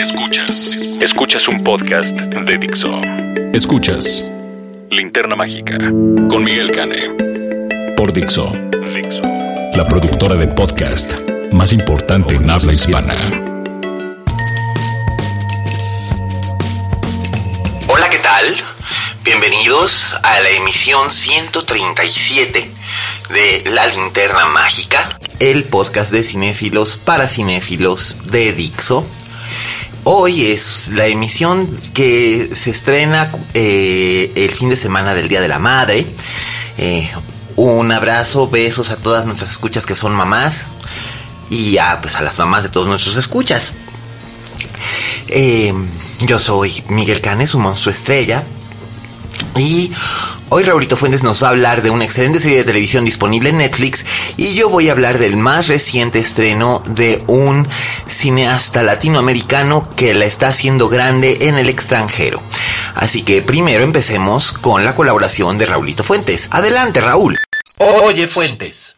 Escuchas. Escuchas un podcast de Dixo. Escuchas Linterna Mágica con Miguel Cane. Por Dixo. Dixo. La productora de podcast más importante en habla hispana. Hola, ¿qué tal? Bienvenidos a la emisión 137 de La Linterna Mágica, el podcast de cinéfilos para cinéfilos de Dixo. Hoy es la emisión que se estrena eh, el fin de semana del Día de la Madre. Eh, un abrazo, besos a todas nuestras escuchas que son mamás y a, pues, a las mamás de todos nuestros escuchas. Eh, yo soy Miguel Canes, un monstruo estrella. Y hoy Raulito Fuentes nos va a hablar de una excelente serie de televisión disponible en Netflix. Y yo voy a hablar del más reciente estreno de un cineasta latinoamericano que la está haciendo grande en el extranjero. Así que primero empecemos con la colaboración de Raulito Fuentes. Adelante, Raúl. Oye, Fuentes.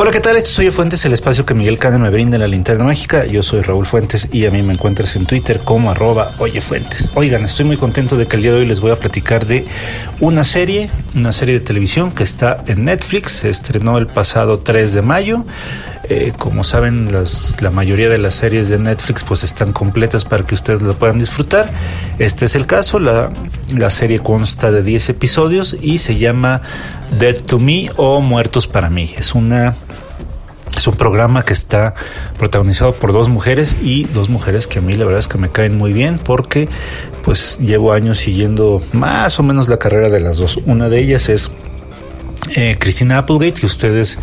Hola, ¿qué tal? Esto soy Fuentes, el espacio que Miguel Cane me brinda en la linterna mágica. Yo soy Raúl Fuentes y a mí me encuentras en Twitter como arroba oyefuentes. Oigan, estoy muy contento de que el día de hoy les voy a platicar de una serie, una serie de televisión que está en Netflix. Se estrenó el pasado 3 de mayo. Eh, como saben, las, la mayoría de las series de Netflix pues están completas para que ustedes lo puedan disfrutar. Este es el caso, la, la serie consta de 10 episodios y se llama Dead to Me o Muertos para mí. Es una es un programa que está protagonizado por dos mujeres y dos mujeres que a mí la verdad es que me caen muy bien porque pues llevo años siguiendo más o menos la carrera de las dos. Una de ellas es eh, Christina Applegate, que ustedes,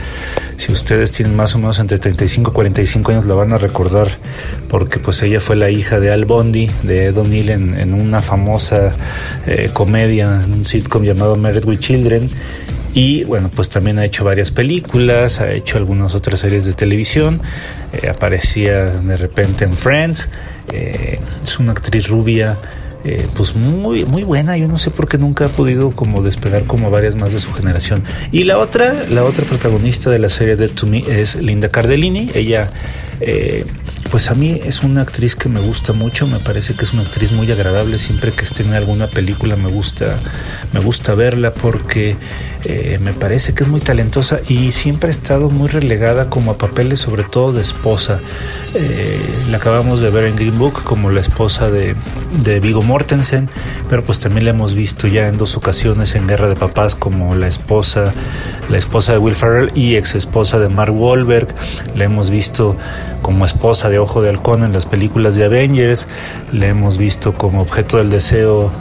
si ustedes tienen más o menos entre 35 y 45 años, la van a recordar porque pues ella fue la hija de Al Bundy, de Ed O'Neill en, en, una famosa eh, comedia, en un sitcom llamado Married with Children. Y bueno, pues también ha hecho varias películas, ha hecho algunas otras series de televisión, eh, aparecía de repente en Friends, eh, es una actriz rubia, eh, pues muy, muy buena, yo no sé por qué nunca ha podido como despegar como varias más de su generación. Y la otra, la otra protagonista de la serie Dead to Me es Linda Cardellini, ella... pues a mí es una actriz que me gusta mucho, me parece que es una actriz muy agradable, siempre que esté en alguna película me gusta, me gusta verla porque eh, me parece que es muy talentosa y siempre ha estado muy relegada como a papeles sobre todo de esposa. Eh, la acabamos de ver en Green Book como la esposa de, de Vigo Mortensen, pero pues también la hemos visto ya en dos ocasiones en Guerra de Papás como la esposa, la esposa de Will Ferrell y ex esposa de Mark Wahlberg, la hemos visto como esposa de Ojo de Halcón en las películas de Avengers, la hemos visto como objeto del deseo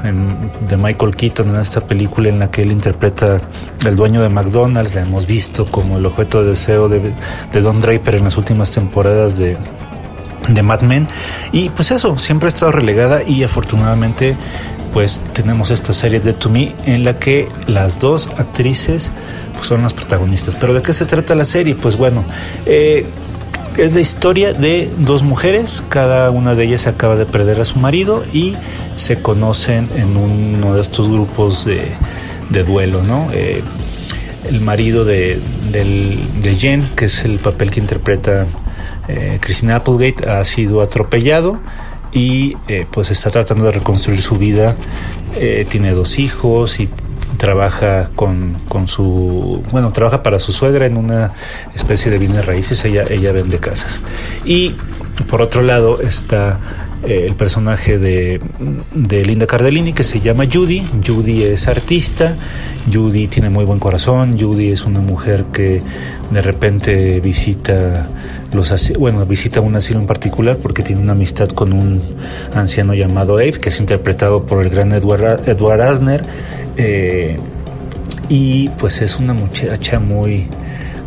de Michael Keaton en esta película en la que él interpreta el dueño de McDonald's, la hemos visto como el objeto de deseo de, de Don Draper en las últimas temporadas de, de Mad Men y pues eso, siempre ha estado relegada y afortunadamente pues tenemos esta serie de To Me en la que las dos actrices pues, son las protagonistas. Pero ¿de qué se trata la serie? Pues bueno, eh, es la historia de dos mujeres, cada una de ellas acaba de perder a su marido y se conocen en uno de estos grupos de, de duelo, ¿no? Eh, el marido de, del, de Jen, que es el papel que interpreta eh, Christina Applegate, ha sido atropellado y eh, pues está tratando de reconstruir su vida. Eh, tiene dos hijos y trabaja con, con, su bueno trabaja para su suegra en una especie de bienes raíces ella ella vende casas. Y por otro lado está eh, el personaje de, de, Linda Cardellini que se llama Judy. Judy es artista Judy tiene muy buen corazón Judy es una mujer que de repente visita los bueno visita un asilo en particular porque tiene una amistad con un anciano llamado Abe que es interpretado por el gran Edward, Edward Asner eh, y pues es una muchacha muy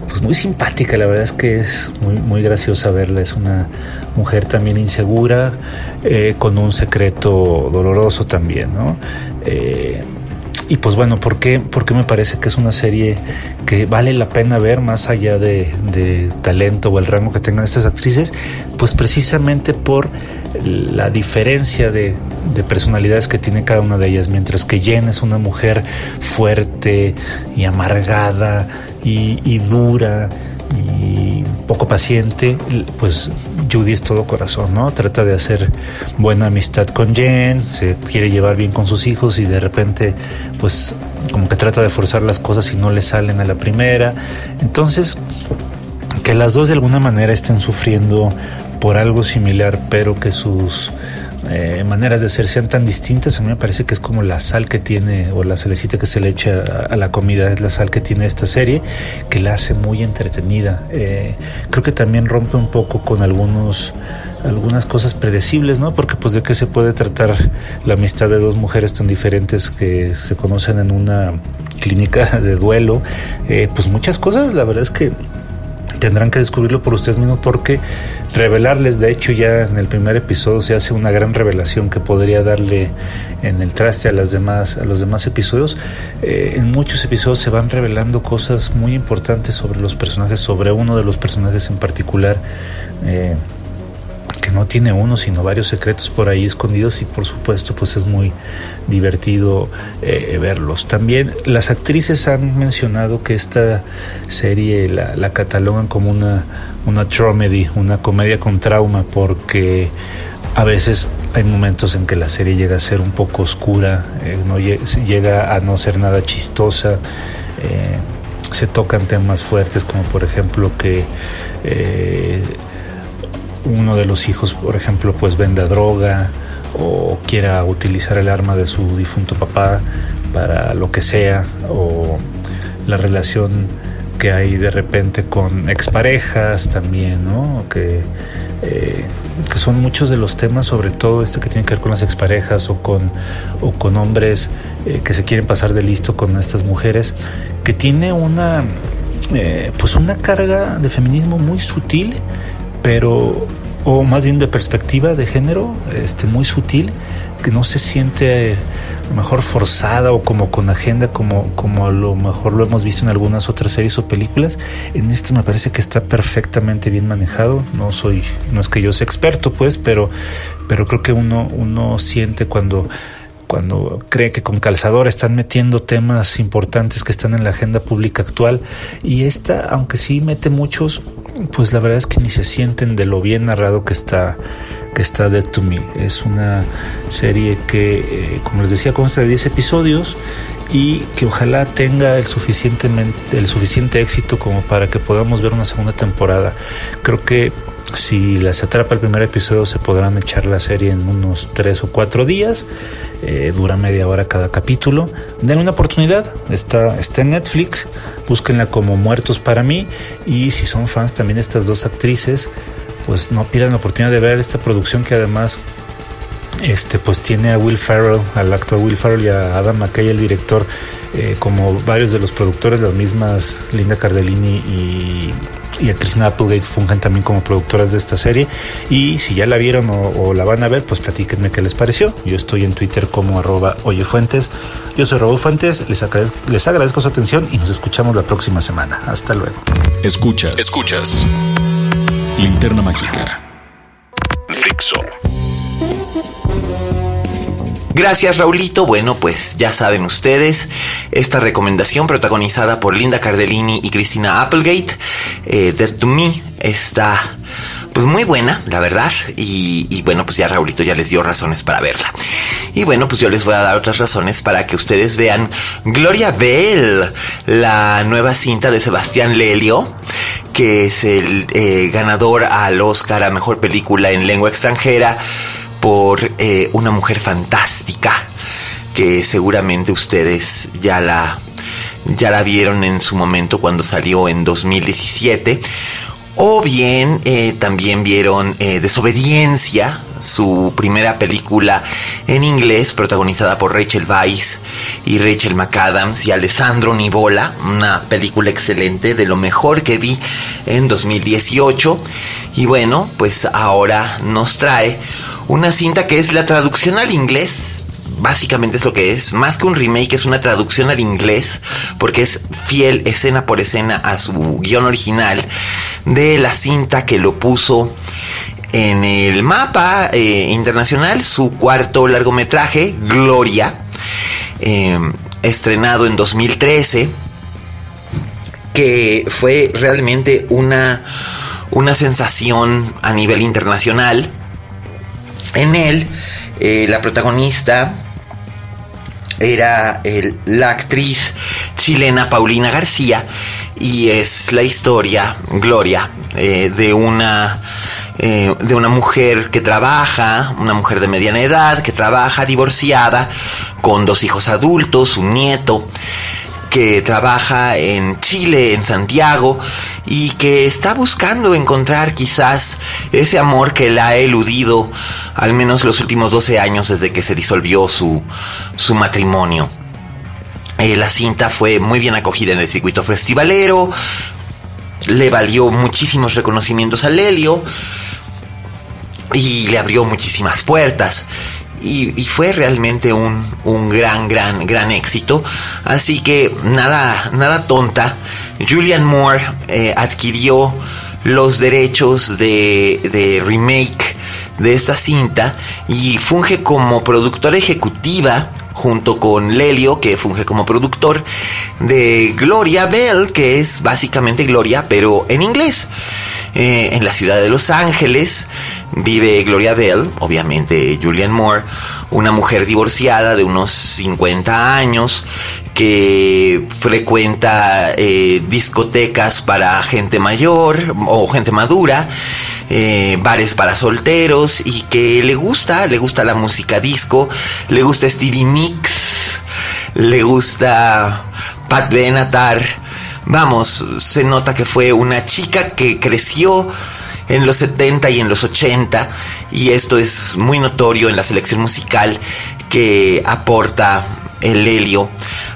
pues muy simpática, la verdad es que es muy, muy graciosa verla, es una mujer también insegura, eh, con un secreto doloroso también, ¿no? Eh, y pues bueno, ¿por qué, ¿por me parece que es una serie que vale la pena ver más allá de, talento o el rango que tengan estas actrices? Pues precisamente por la diferencia de, de, personalidades que tiene cada una de ellas, mientras que Jen es una mujer fuerte y amargada y, y dura y poco paciente, pues Judy es todo corazón, ¿no? Trata de hacer buena amistad con Jen, se quiere llevar bien con sus hijos y de repente, pues como que trata de forzar las cosas y no le salen a la primera. Entonces, que las dos de alguna manera estén sufriendo por algo similar, pero que sus eh, maneras de ser sean tan distintas, a mí me parece que es como la sal que tiene, o la salecita que se le echa a, la comida, es la sal que tiene esta serie, que la hace muy entretenida. Eh, creo que también rompe un poco con algunos algunas cosas predecibles, ¿no? Porque pues de qué se puede tratar la amistad de dos mujeres tan diferentes que se conocen en una clínica de duelo, eh, pues muchas cosas, la verdad es que tendrán que descubrirlo por ustedes mismos porque revelarles, de hecho ya en el primer episodio se hace una gran revelación que podría darle en el traste a las demás, a los demás episodios. Eh, en muchos episodios se van revelando cosas muy importantes sobre los personajes, sobre uno de los personajes en particular. Eh, no tiene uno, sino varios secretos por ahí escondidos y por supuesto pues es muy divertido eh, verlos. También las actrices han mencionado que esta serie la, catalogan como una, una dramedy, una comedia con trauma, porque a veces hay momentos en que la serie llega a ser un poco oscura, eh, no llega a no ser nada chistosa. Eh, se tocan temas fuertes como por ejemplo que uno de los hijos, por ejemplo, pues venda droga o quiera utilizar el arma de su difunto papá para lo que sea, o la relación que hay de repente con exparejas también, ¿no? Que, eh, son muchos de los temas, sobre todo este que tiene que ver con las exparejas o con, o con hombres eh, que se quieren pasar de listo con estas mujeres, que tiene una, eh, pues una carga de feminismo muy sutil pero o más bien de perspectiva de género, este muy sutil, que no se siente mejor forzada o como con agenda como, como a lo mejor lo hemos visto en algunas otras series o películas. En este me parece que está perfectamente bien manejado. No soy, no es que yo sea experto, pues, pero, pero creo que uno, uno siente cuando cuando cree que con calzador están metiendo temas importantes que están en la agenda pública actual y esta, aunque sí mete muchos, pues la verdad es que ni se sienten de lo bien narrado que está que está Dead to Me. Es una serie que, eh, como les decía, consta de 10 episodios y que ojalá tenga el, suficientemente, el suficiente éxito como para que podamos ver una segunda temporada. Creo que si las atrapa el primer episodio se podrán echar la serie en unos tres o cuatro días. Eh, dura media hora cada capítulo. Den una oportunidad. Está, está en Netflix. Búsquenla como Muertos para mí. Y si son fans también estas dos actrices, pues no pierdan la oportunidad de ver esta producción que además este pues tiene a Will Ferrell, al actor Will Ferrell y a Adam McKay, el director, eh, como varios de los productores, las mismas Linda Cardellini y y a Christina Applegate funjan también como productoras de esta serie. Y si ya la vieron o, la van a ver, pues platíquenme qué les pareció. Yo estoy en Twitter como arroba oyefuentes. Yo soy Raúl Fuentes, les agradezco, les agradezco su atención y nos escuchamos la próxima semana. Hasta luego. Escuchas, escuchas. Linterna Mágica. Fixo. Gracias Raulito. Bueno, pues ya saben ustedes, esta recomendación protagonizada por Linda Cardellini y Christina Applegate, eh, to Me, está pues muy buena, la verdad. Y, bueno, pues ya Raulito ya les dio razones para verla. Y bueno, pues yo les voy a dar otras razones para que ustedes vean Gloria Bell, la nueva cinta de Sebastián Lelio, que es el eh, ganador al Oscar a Mejor Película en Lengua Extranjera por eh, una mujer fantástica que seguramente ustedes ya la ya la vieron en su momento cuando salió en 2017 o bien eh, también vieron eh, Desobediencia su primera película en inglés, protagonizada por Rachel Weisz y Rachel McAdams y Alessandro Nivola, una película excelente, de lo mejor que vi en 2018. Y bueno, pues ahora nos trae una cinta que es la traducción al inglés básicamente es lo que es, más que un remake, es una traducción al inglés, porque es fiel escena por escena a su guion original de la cinta que lo puso en el mapa eh, internacional, su cuarto largometraje, Gloria, eh, estrenado en 2013, que fue realmente una, una sensación a nivel internacional. En él, eh, la protagonista era la actriz chilena Paulina García y es la historia, Gloria, de una eh, de una mujer que trabaja, una mujer de mediana edad, que trabaja divorciada, con dos hijos adultos, un nieto, que trabaja en Chile, en Santiago, y que está buscando encontrar quizás ese amor que la ha eludido al menos los últimos 12 años desde que se disolvió su, su matrimonio. Eh, la cinta fue muy bien acogida en el circuito festivalero, le valió muchísimos reconocimientos a Lelio y le abrió muchísimas puertas. Y, fue realmente un, un, gran, gran, gran éxito. Así que nada, nada tonta. Julian Moore eh, adquirió los derechos de, de remake de esta cinta y funge como productora ejecutiva junto con Lelio, que funge como productor, de Gloria Bell, que es básicamente Gloria, pero en inglés. Eh, en la ciudad de Los Ángeles vive Gloria Bell, obviamente Julian Moore, una mujer divorciada de unos 50 años que frecuenta eh, discotecas para gente mayor o gente madura, eh, bares para solteros y que le gusta, le gusta la música disco, le gusta Stevie Nicks, le gusta Pat Benatar. Vamos, se nota que fue una chica que creció en los 70 y en los 80 y esto es muy notorio en la selección musical que aporta el helio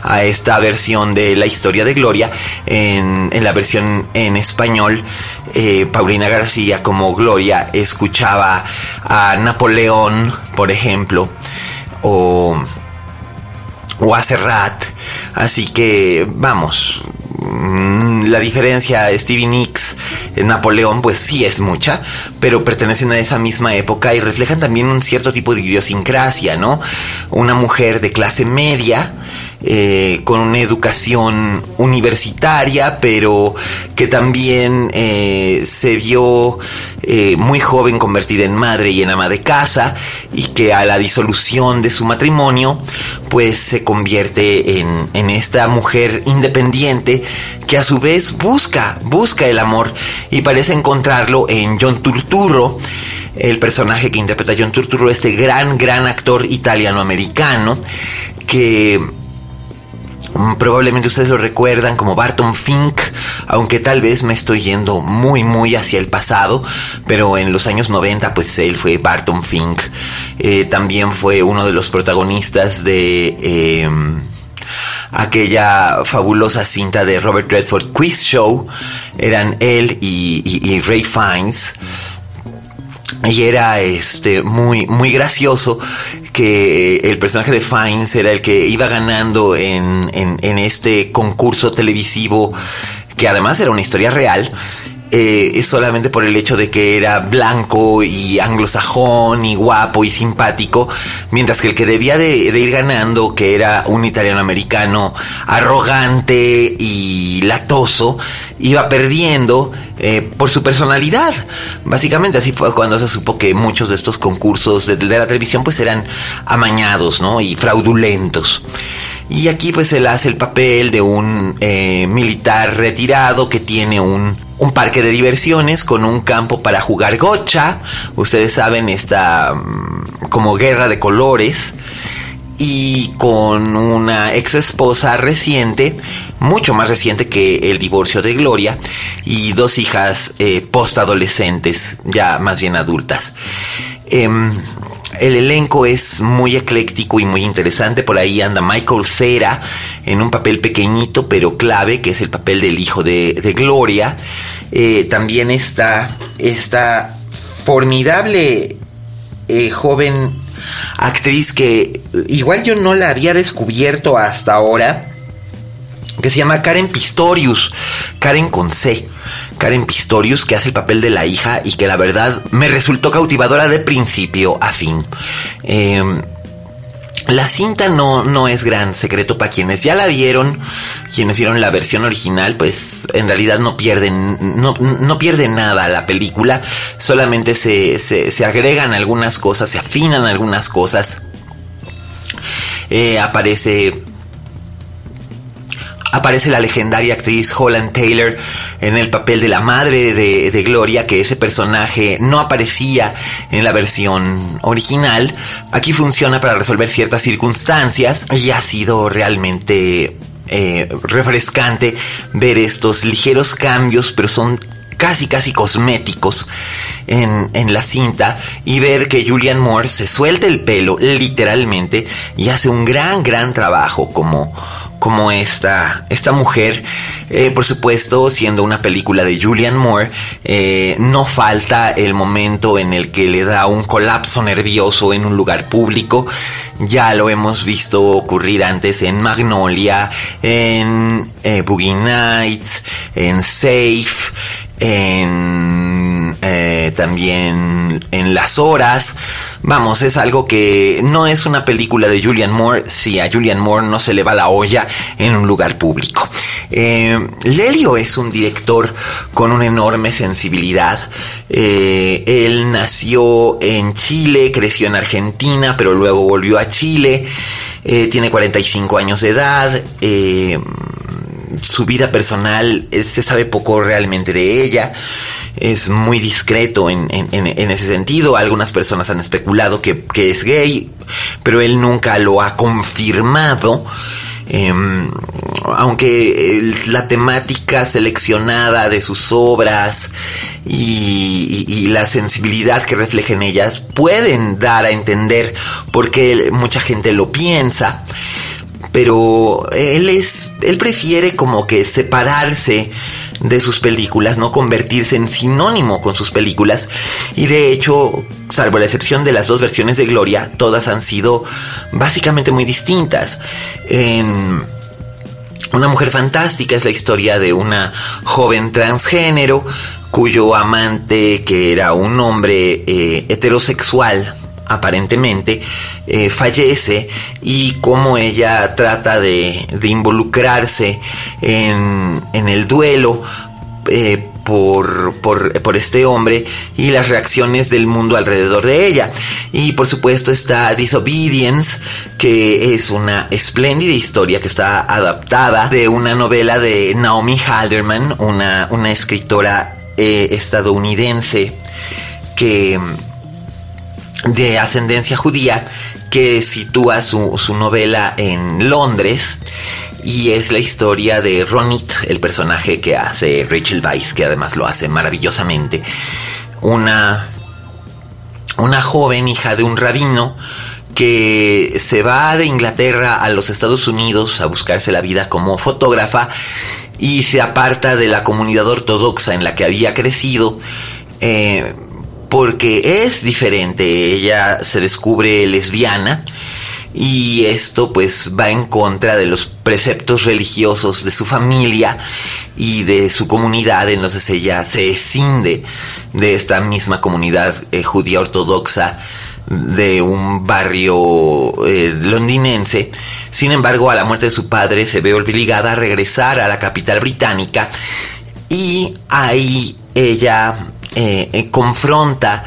a esta versión de la historia de Gloria en, la versión en español eh, Paulina García como Gloria escuchaba a Napoleón por ejemplo o, o a Serrat así que vamos Mm, la diferencia Stevie Nicks, Napoleón, pues sí es mucha, pero pertenecen a esa misma época y reflejan también un cierto tipo de idiosincrasia, ¿no? Una mujer de clase media, eh, con una educación universitaria, pero que también eh, se vio eh, muy joven convertida en madre y en ama de casa y que a la disolución de su matrimonio pues se convierte en, en esta mujer independiente que a su vez busca, busca el amor y parece encontrarlo en John Turturro el personaje que interpreta John Turturro, este gran, gran actor italiano-americano, que probablemente ustedes lo recuerdan como Barton Fink, aunque tal vez me estoy yendo muy muy hacia el pasado, pero en los años 90 pues él fue Barton Fink. Eh, también fue uno de los protagonistas de em, aquella fabulosa cinta de Robert Redford Quiz Show. Eran él y Ray Fiennes y era este muy muy gracioso que el personaje de Fines era el que iba ganando en, en, este concurso televisivo que además era una historia real eh, solamente por el hecho de que era blanco y anglosajón y guapo y simpático, mientras que el que debía de, ir ganando, que era un italiano americano arrogante y latoso, iba perdiendo eh, por su personalidad. Básicamente así fue cuando se supo que muchos de estos concursos de, la televisión pues eran amañados, ¿no? Y fraudulentos. Y aquí pues él hace el papel de un eh, militar retirado que tiene un, un, parque de diversiones con un campo para jugar gocha. Ustedes saben esta mm, como guerra de colores y con una ex esposa reciente, mucho más reciente que el divorcio de Gloria, y dos hijas eh, postadolescentes, ya más bien adultas. Em, el elenco es muy ecléctico y muy interesante. Por ahí anda Michael Cera en un papel pequeñito pero clave, que es el papel del hijo de, Gloria. Eh, también está esta formidable eh, joven actriz que igual yo no la había descubierto hasta ahora, que se llama Karen Pistorius, Karen con C. Karen Pistorius, que hace el papel de la hija y que la verdad me resultó cautivadora de principio a fin. Em, la cinta no, no es gran secreto para quienes ya la vieron, quienes vieron la versión original, pues en realidad no pierden, no, no pierden nada la película, solamente se, se, agregan algunas cosas, se afinan algunas cosas. Eh, aparece aparece la legendaria actriz Holland Taylor en el papel de la madre de, Gloria, que ese personaje no aparecía en la versión original. Aquí funciona para resolver ciertas circunstancias y ha sido realmente eh, refrescante ver estos ligeros cambios, pero son casi casi cosméticos en, en, la cinta y ver que Julian Moore se suelta el pelo literalmente y hace un gran gran trabajo como como esta, esta mujer, eh, por supuesto, siendo una película de Julian Moore, eh, no falta el momento en el que le da un colapso nervioso en un lugar público. Ya lo hemos visto ocurrir antes en Magnolia, en eh, Boogie Nights, en Safe, en eh, también en las horas. Vamos, es algo que no es una película de Julian Moore si a Julian Moore no se le va la olla en un lugar público. Eh, Lelio es un director con una enorme sensibilidad. Eh, él nació en Chile, creció en Argentina, pero luego volvió a Chile. tiene 45 años de edad su vida personal se sabe poco realmente de ella. Es muy discreto en, ese sentido. Algunas personas han especulado que, es gay, pero él nunca lo ha confirmado. Em, aunque la temática seleccionada de sus obras y, la sensibilidad que reflejen ellas pueden dar a entender por qué mucha gente lo piensa pero él es, él prefiere como que separarse de sus películas, no convertirse en sinónimo con sus películas. Y de hecho, salvo la excepción de las dos versiones de Gloria, todas han sido básicamente muy distintas. Una mujer fantástica es la historia de una joven transgénero cuyo amante, que era un hombre eh, heterosexual, aparentemente, eh, fallece y cómo ella trata de, involucrarse en, el duelo eh, por, este hombre y las reacciones del mundo alrededor de ella. Y por supuesto está Disobedience, que es una espléndida historia que está adaptada de una novela de Naomi Halderman, una, una escritora eh, estadounidense que de ascendencia judía que sitúa su, novela en Londres y es la historia de Ronit, el personaje que hace Rachel Weisz, que además lo hace maravillosamente. Una, una joven hija de un rabino que se va de Inglaterra a los Estados Unidos a buscarse la vida como fotógrafa y se aparta de la comunidad ortodoxa en la que había crecido. Eh, porque es diferente, ella se descubre lesbiana y esto pues va en contra de los preceptos religiosos de su familia y de su comunidad, entonces ella se escinde de esta misma comunidad eh, judía ortodoxa de un barrio eh, londinense. Sin embargo, a la muerte de su padre se ve obligada a regresar a la capital británica y ahí ella eh, eh, confronta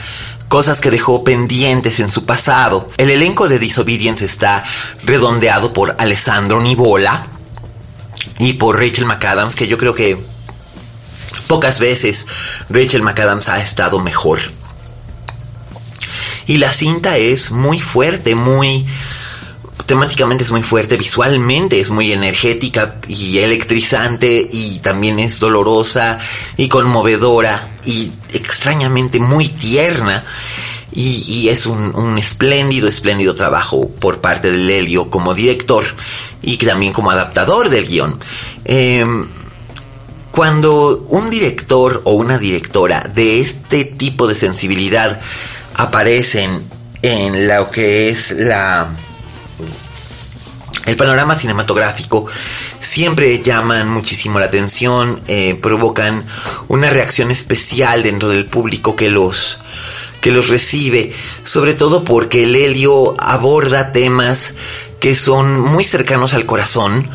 cosas que dejó pendientes en su pasado. El elenco de Disobedience está redondeado por Alessandro Nivola y por Rachel McAdams, que yo creo que pocas veces Rachel McAdams ha estado mejor. Y la cinta es muy fuerte, muy temáticamente es muy fuerte, visualmente es muy energética y electrizante y también es dolorosa y conmovedora y extrañamente muy tierna y, es un, espléndido, espléndido trabajo por parte de Lelio como director y también como adaptador del guion. Em, cuando un director o una directora de este tipo de sensibilidad aparecen en lo que es la el panorama cinematográfico siempre llaman muchísimo la atención, eh, provocan una reacción especial dentro del público que los que los recibe, sobre todo porque el helio aborda temas que son muy cercanos al corazón,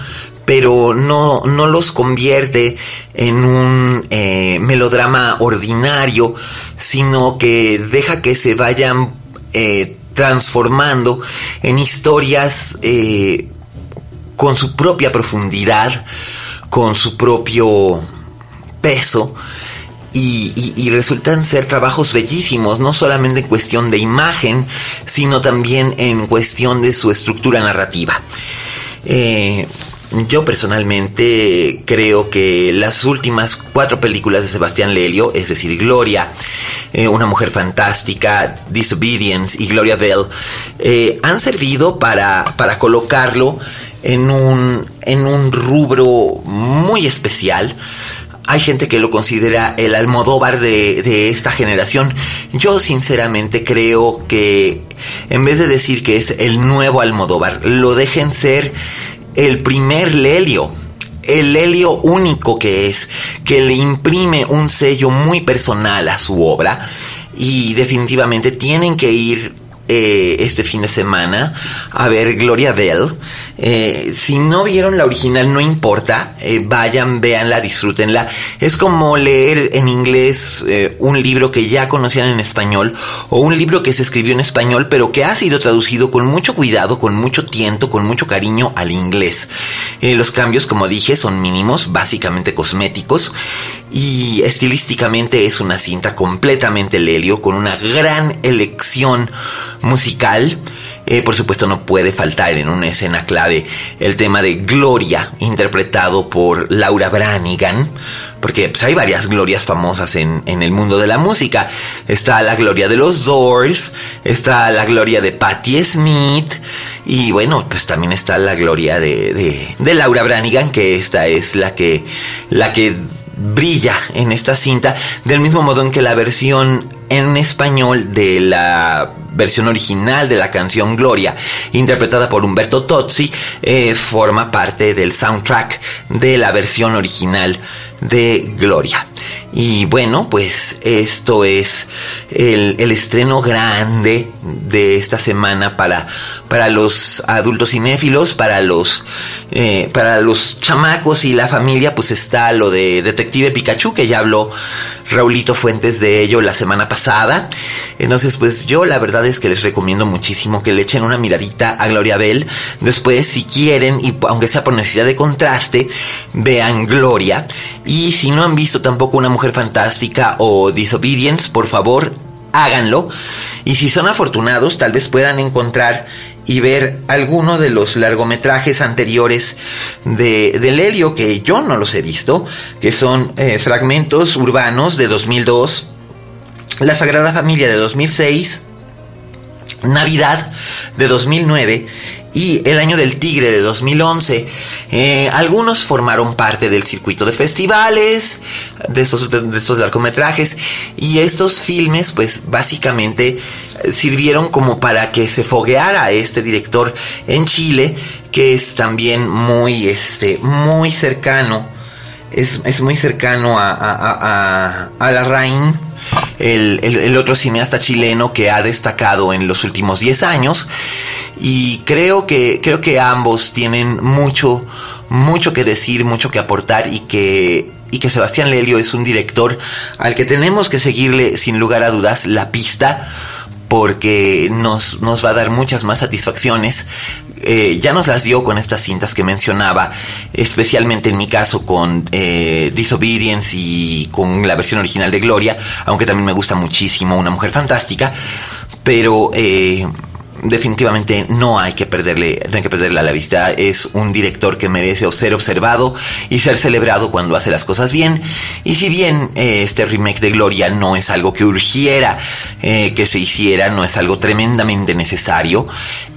pero no, no los convierte en un eh, melodrama ordinario, sino que deja que se vayan eh, transformando en historias con su propia profundidad, con su propio peso y, resultan ser trabajos bellísimos, no solamente en cuestión de imagen, sino también en cuestión de su estructura narrativa. Eh, yo personalmente creo que las últimas cuatro películas de Sebastián Lelio, es decir, Gloria, eh, Una mujer fantástica, Disobedience y Gloria Bell, eh, han servido para, para colocarlo en un, en un rubro muy especial hay gente que lo considera el Almodóvar de, esta generación. Yo sinceramente creo que en vez de decir que es el nuevo Almodóvar, lo dejen ser el primer Lelio. El Lelio único que es, que le imprime un sello muy personal a su obra y definitivamente tienen que ir eh, este fin de semana a ver Gloria Bell eh, si no vieron la original, no importa, eh, vayan, véanla, disfrútenla. Es como leer en inglés eh, un libro que ya conocían en español o un libro que se escribió en español pero que ha sido traducido con mucho cuidado, con mucho tiento, con mucho cariño al inglés. los cambios, como dije, son mínimos, básicamente cosméticos y estilísticamente es una cinta completamente lelio con una gran elección musical. Eh, por supuesto no puede faltar en una escena clave el tema de Gloria, interpretado por Laura Branigan, porque pues, hay varias glorias famosas en, el mundo de la música. Está la gloria de los Doors, está la gloria de Patti Smith, y bueno, pues también está la gloria de, de, Laura Branigan, que esta es la que, la que brilla en esta cinta, del mismo modo en que la versión en español de la versión original de la canción Gloria, interpretada por Humberto Tozzi, eh, forma parte del soundtrack de la versión original de Gloria. Y bueno, pues esto es el, estreno grande de esta semana para, para los adultos cinéfilos, para los, eh, para los chamacos y la familia, pues está lo de Detective Pikachu, que ya habló Raulito Fuentes de ello la semana pasada. Entonces, pues yo la verdad es que les recomiendo muchísimo que le echen una miradita a Gloria Bell. Después, si quieren, y aunque sea por necesidad de contraste, vean Gloria. Y si no han visto tampoco una mujer fantástica o Disobedience, por favor, háganlo. Y si son afortunados, tal vez puedan encontrar y ver alguno de los largometrajes anteriores de, de Lelio, que yo no los he visto, que son eh, Fragmentos Urbanos de 2002, La Sagrada Familia de 2006, Navidad de 2009 y El Año del Tigre de 2011. Eh, algunos formaron parte del circuito de festivales, de estos, de estos largometrajes, y estos filmes, pues básicamente eh, sirvieron como para que se fogueara este director en Chile, que es también muy, este, muy cercano, es, muy cercano a, a, a, la Rain el, otro cineasta chileno que ha destacado en los últimos 10 años. Y creo que, creo que ambos tienen mucho, mucho que decir, mucho que aportar y que, y que Sebastián Lelio es un director al que tenemos que seguirle sin lugar a dudas la pista porque nos, nos va a dar muchas más satisfacciones. Eh, ya nos las dio con estas cintas que mencionaba, especialmente en mi caso con eh, Disobedience y con la versión original de Gloria, aunque también me gusta muchísimo Una Mujer Fantástica, pero... Eh, definitivamente no hay que perderle, no hay que perderle a la vista. Es un director que merece ser observado y ser celebrado cuando hace las cosas bien. Y si bien eh, este remake de Gloria no es algo que urgiera eh, que se hiciera, no es algo tremendamente necesario,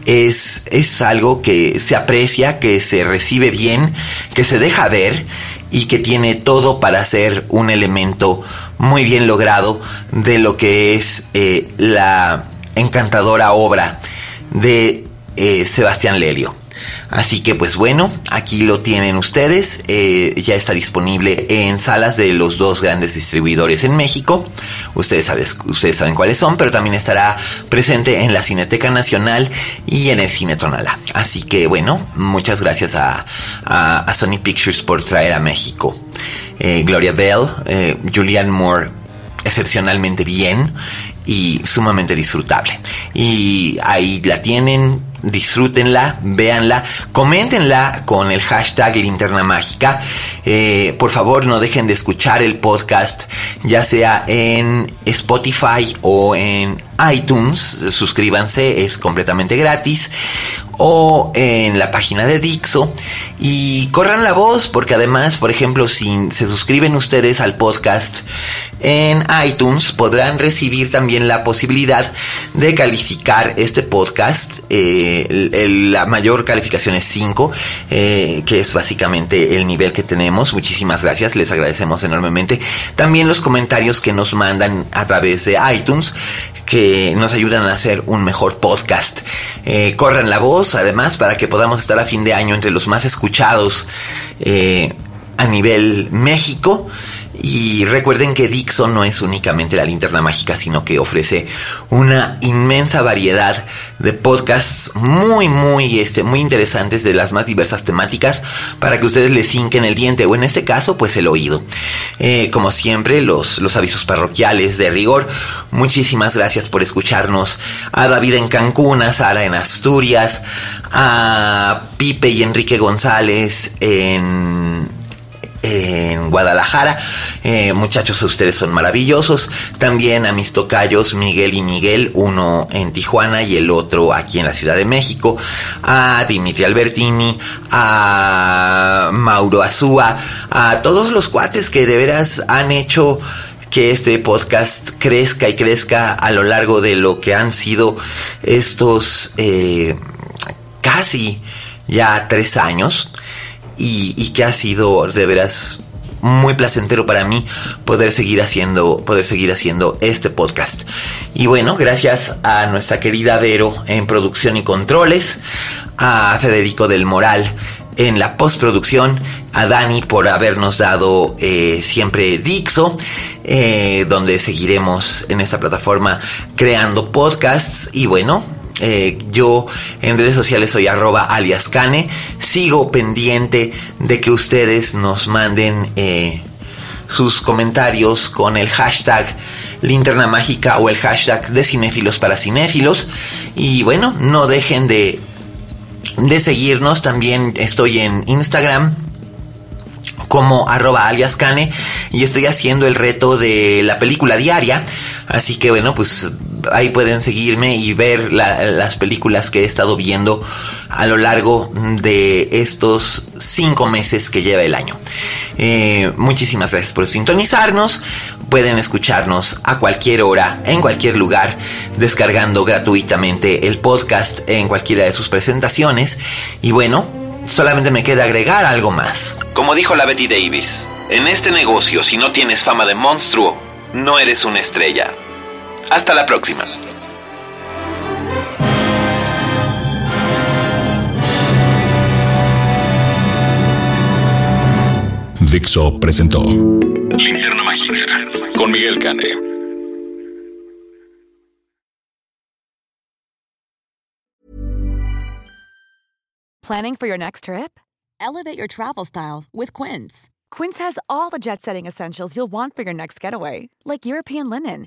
es, es algo que se aprecia, que se recibe bien, que se deja ver y que tiene todo para ser un elemento muy bien logrado de lo que es eh, la encantadora obra de eh, Sebastián Lelio. Así que pues bueno, aquí lo tienen ustedes. Eh, ya está disponible en salas de los dos grandes distribuidores en México. Ustedes, ustedes saben cuáles son, pero también estará presente en la Cineteca Nacional y en el Cine Tonala. Así que bueno, muchas gracias a, Sony Pictures por traer a México. Eh, Gloria Bell, eh, Julianne Moore excepcionalmente bien y sumamente disfrutable. Y ahí la tienen, disfrútenla, véanla, coméntenla con el hashtag linterna mágica. Eh, por favor, no dejen de escuchar el podcast, ya sea en Spotify o en iTunes. Suscríbanse, es completamente gratis o en la página de Dixo y corran la voz porque además, por ejemplo, si se suscriben ustedes al podcast en iTunes podrán recibir también la posibilidad de calificar este podcast. Eh, la mayor calificación es 5, eh, que es básicamente el nivel que tenemos. Muchísimas gracias, les agradecemos enormemente. También los comentarios que nos mandan a través de iTunes que nos ayudan a hacer un mejor podcast. Eh, corran la voz, además, para que podamos estar a fin de año entre los más escuchados eh, a nivel México. Y recuerden que Dixon no es únicamente la linterna mágica, sino que ofrece una inmensa variedad de podcasts muy, muy, este, muy interesantes de las más diversas temáticas para que ustedes les hinquen el diente o en este caso, pues el oído. Eh, como siempre, los, los avisos parroquiales de rigor. Muchísimas gracias por escucharnos. A David en Cancún, a Sara en Asturias, a Pipe y Enrique González en en Guadalajara. Eh, muchachos, ustedes son maravillosos. También a mis tocayos Miguel y Miguel, uno en Tijuana y el otro aquí en la Ciudad de México. A Dimitri Albertini, a Mauro Azúa, a todos los cuates que de veras han hecho que este podcast crezca y crezca a lo largo de lo que han sido estos eh, casi ya tres años y, que ha sido de veras muy placentero para mí poder seguir haciendo poder seguir haciendo este podcast. Y bueno gracias a nuestra querida Vero en producción y controles a Federico del Moral en la postproducción a Dani por habernos dado eh, siempre Dixo, eh, donde seguiremos en esta plataforma creando podcasts. Y bueno, eh, yo en redes sociales soy arroba aliascane. Sigo pendiente de que ustedes nos manden eh, sus comentarios con el hashtag linterna mágica o el hashtag de cinéfilos para cinéfilos. Y bueno, no dejen de, de seguirnos. También estoy en Instagram como arroba aliascane y estoy haciendo el reto de la película diaria. Así que bueno, pues ahí pueden seguirme y ver las películas que he estado viendo a lo largo de estos cinco meses que lleva el año. Eh, muchísimas gracias por sintonizarnos. Pueden escucharnos a cualquier hora, en cualquier lugar, descargando gratuitamente el podcast en cualquiera de sus presentaciones. Y bueno, solamente me queda agregar algo más. Como dijo la Betty Davis, en este negocio si no tienes fama de monstruo, no eres una estrella. Hasta la próxima. Dixo presentó Linterna Mágica con Miguel Cane. Planning for your next trip? Elevate your travel style with Quince. Quince has all the jet setting essentials you'll want for your next getaway, like European linen